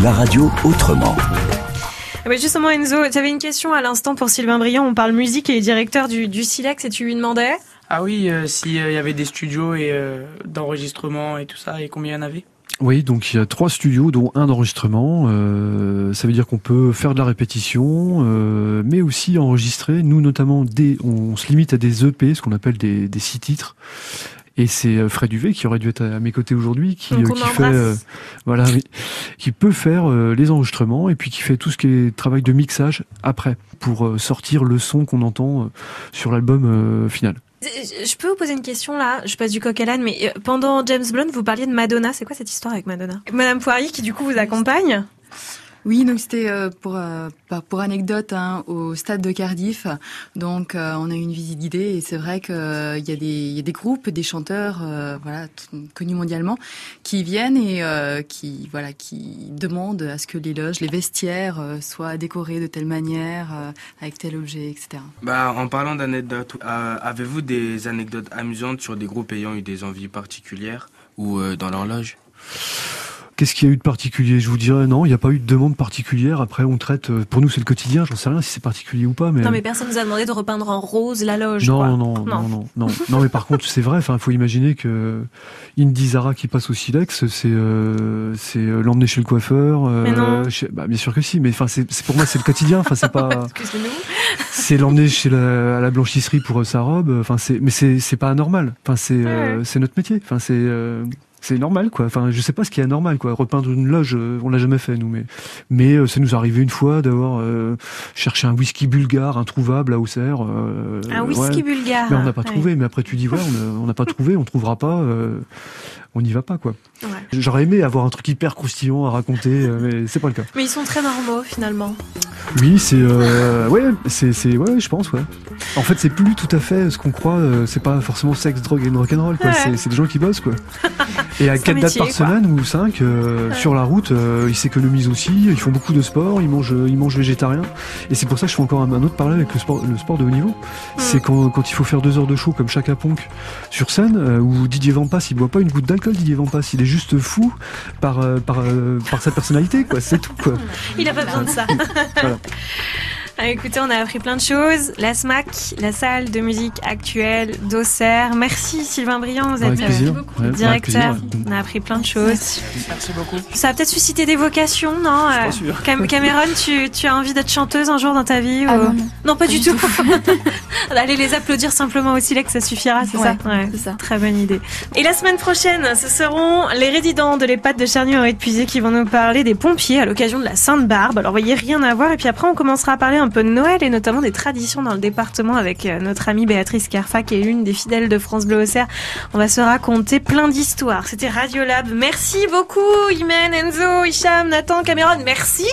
la radio autrement. Ah bah justement, Enzo, tu avais une question à l'instant pour Sylvain Briand. On parle musique et directeur du, du Silex et tu lui demandais? Ah oui, euh, s'il y avait des studios et euh, d'enregistrement et tout ça, et combien il y en avait? Oui, donc il y a trois studios, dont un d'enregistrement. Euh, ça veut dire qu'on peut faire de la répétition, euh, mais aussi enregistrer. Nous, notamment, des, on se limite à des EP, ce qu'on appelle des, des six titres. Et c'est euh, Fred Duvet qui aurait dû être à mes côtés aujourd'hui, qui, euh, fait, euh, voilà, qui peut faire euh, les enregistrements et puis qui fait tout ce qui est travail de mixage après pour sortir le son qu'on entend sur l'album final. Je peux vous poser une question là? Je passe du coq à l'âne, mais euh, pendant James Blunt, vous parliez de Madonna. C'est quoi cette histoire avec Madonna? Madame Poirier qui du coup vous accompagne? Oui, donc c'était euh, pour euh, pour anecdote hein, au stade de Cardiff. Donc euh, on a eu une visite guidée et c'est vrai qu'il y a des groupes, des chanteurs voilà connus mondialement qui viennent et qui voilà qui demandent à ce que les loges, les vestiaires soient décorés de telle manière avec tel objet, etc. Bah, en parlant d'anecdotes, avez-vous des anecdotes amusantes sur des groupes ayant eu des envies particulières ou dans leur loge? Qu'est-ce qu'il y a eu de particulier? Je vous dirais non, il n'y a pas eu de demande particulière. Après, on traite. euh, Pour nous, c'est le quotidien. J'en sais rien si c'est particulier ou pas, mais. Non, mais personne nous a demandé de repeindre en rose la loge. Non, quoi. non, non, non, non, non, non, mais par contre, c'est vrai. Enfin, il faut imaginer que Indy Zara qui passe au silex, c'est euh, c'est euh, l'emmener chez le coiffeur. euh, Mais non. chez- bah, bien sûr que si, mais enfin, c'est pour moi, c'est le quotidien. Enfin, c'est pas. Excusez-nous. c'est l'emmener chez la, à la blanchisserie pour euh, sa robe. Enfin, c'est, mais c'est, pas anormal. Enfin, c'est, notre métier. Enfin, c'est, c'est normal, quoi. Enfin, je sais pas ce qui est anormal, quoi. Repeindre une loge, euh, on l'a jamais fait, nous, mais, mais euh, ça nous est arrivé une fois d'avoir euh, cherché un whisky bulgare introuvable à Auxerre. euh, Un whisky bulgare, Mais on n'a pas ouais. trouvé. Mais après, tu dis, ouais, on n'a pas trouvé, on trouvera pas. On n'y va pas, quoi. J'aurais aimé avoir un truc hyper croustillant à raconter, euh, mais c'est pas le cas. Mais ils sont très normaux finalement. Oui, c'est euh, ouais, c'est c'est ouais, je pense ouais. En fait, c'est plus tout à fait ce qu'on croit. euh, c'est pas forcément sexe, drogue et rock'n'roll quoi. Ouais. C'est des gens qui bossent quoi. Et à C'est un quatre dates métier, par quoi. semaine ou cinq euh, sur la route, euh, ils s'économisent aussi. Ils font beaucoup de sport. Ils mangent ils mangent végétarien. Et c'est pour ça que je fais encore un, un autre parallèle avec le sport le sport de haut niveau. C'est quand quand il faut faire deux heures de show comme Chaka Ponk sur scène où Didier Vampas il boit pas une goutte d'alcool. Didier Vampas il est juste fou par euh, par euh, par sa personnalité quoi. C'est tout quoi. Il a pas besoin de ça. Voilà. Ah, écoutez, on a appris plein de choses. La SMAC, la salle de musique actuelle d'Auxerre. Merci Sylvain Briand, vous êtes Ouais, avec directeur. plaisir. On a appris plein de choses. Merci beaucoup. Ça a peut-être suscité des vocations, non pas Euh, sûr. Cam- Cameron, tu, tu as envie d'être chanteuse un jour dans ta vie Ah ou- non, non. pas, du tout. Allez les applaudir simplement au silex, ça suffira, c'est Ouais, ça Ouais, c'est ça. Très bonne idée. Et la semaine prochaine, ce seront les résidents de l'EHPAD de Charnier et de Puisé qui vont nous parler des pompiers à l'occasion de la Sainte-Barbe. Alors, voyez, rien à voir. Et puis après, on commencera à parler un peu de Noël et notamment des traditions dans le département avec euh, notre amie Béatrice Carfa, qui est l'une des fidèles de France Bleu Auxerre. On va se raconter plein d'histoires. C'était Radiolab. Merci beaucoup, Imen, Enzo, Hicham, Nathan, Cameron. Merci.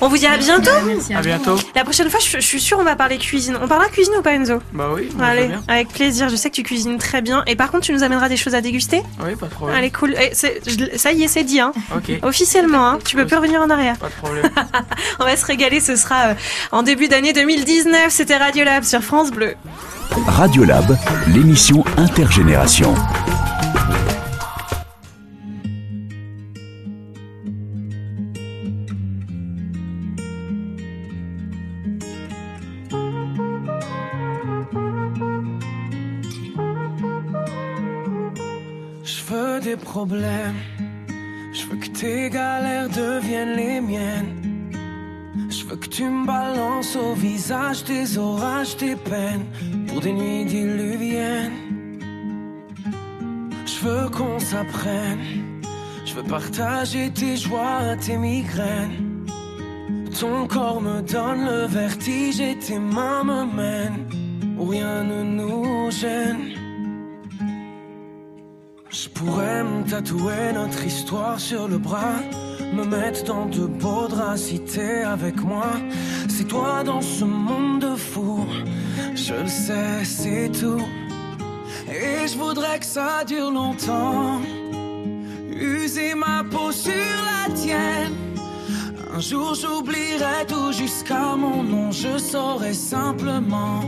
On vous dit à bientôt. À bientôt. La prochaine fois, je, je suis sûre, on va parler cuisine. On parlera cuisine ou pas, Enzo? Bah oui, Allez, bien. avec plaisir. Je sais que tu cuisines très bien. Et par contre, tu nous amèneras des choses à déguster? Oui, pas de problème. Allez, cool. Et je- ça y est, c'est dit. Hein. Ok. Officiellement, hein. tu peux plus revenir en arrière. Pas de problème. On va se régaler. Ce sera euh, en début d'année 2019. C'était Radiolab sur France Bleu. Radiolab, l'émission intergénération. Je veux des problèmes. Je veux que tes galères deviennent les miennes. Tu me balances au visage tes orages, tes peines pour des nuits diluviennes. Je veux qu'on s'apprenne. Je veux partager tes joies, tes migraines. Ton corps me donne le vertige et tes mains me mènent rien ne nous gêne. Je pourrais me tatouer notre histoire sur le bras, me mettre dans de beaux draps si avec moi. C'est toi dans ce monde de fou, je le sais, c'est tout. Et je voudrais que ça dure longtemps, user ma peau sur la tienne. Un jour j'oublierai tout jusqu'à mon nom, je saurai simplement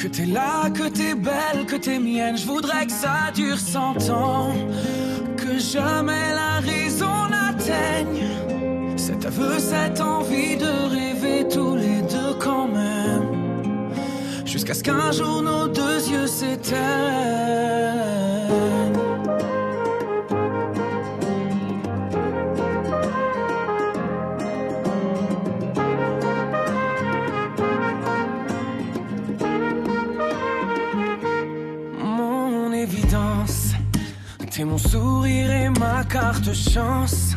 que t'es là, que t'es belle, que t'es mienne. Je voudrais que ça dure cent ans, que jamais la cet aveu, cette envie de rêver tous les deux quand même, jusqu'à ce qu'un jour nos deux yeux s'éteignent. Mon évidence, t'es mon sourire et ma carte chance.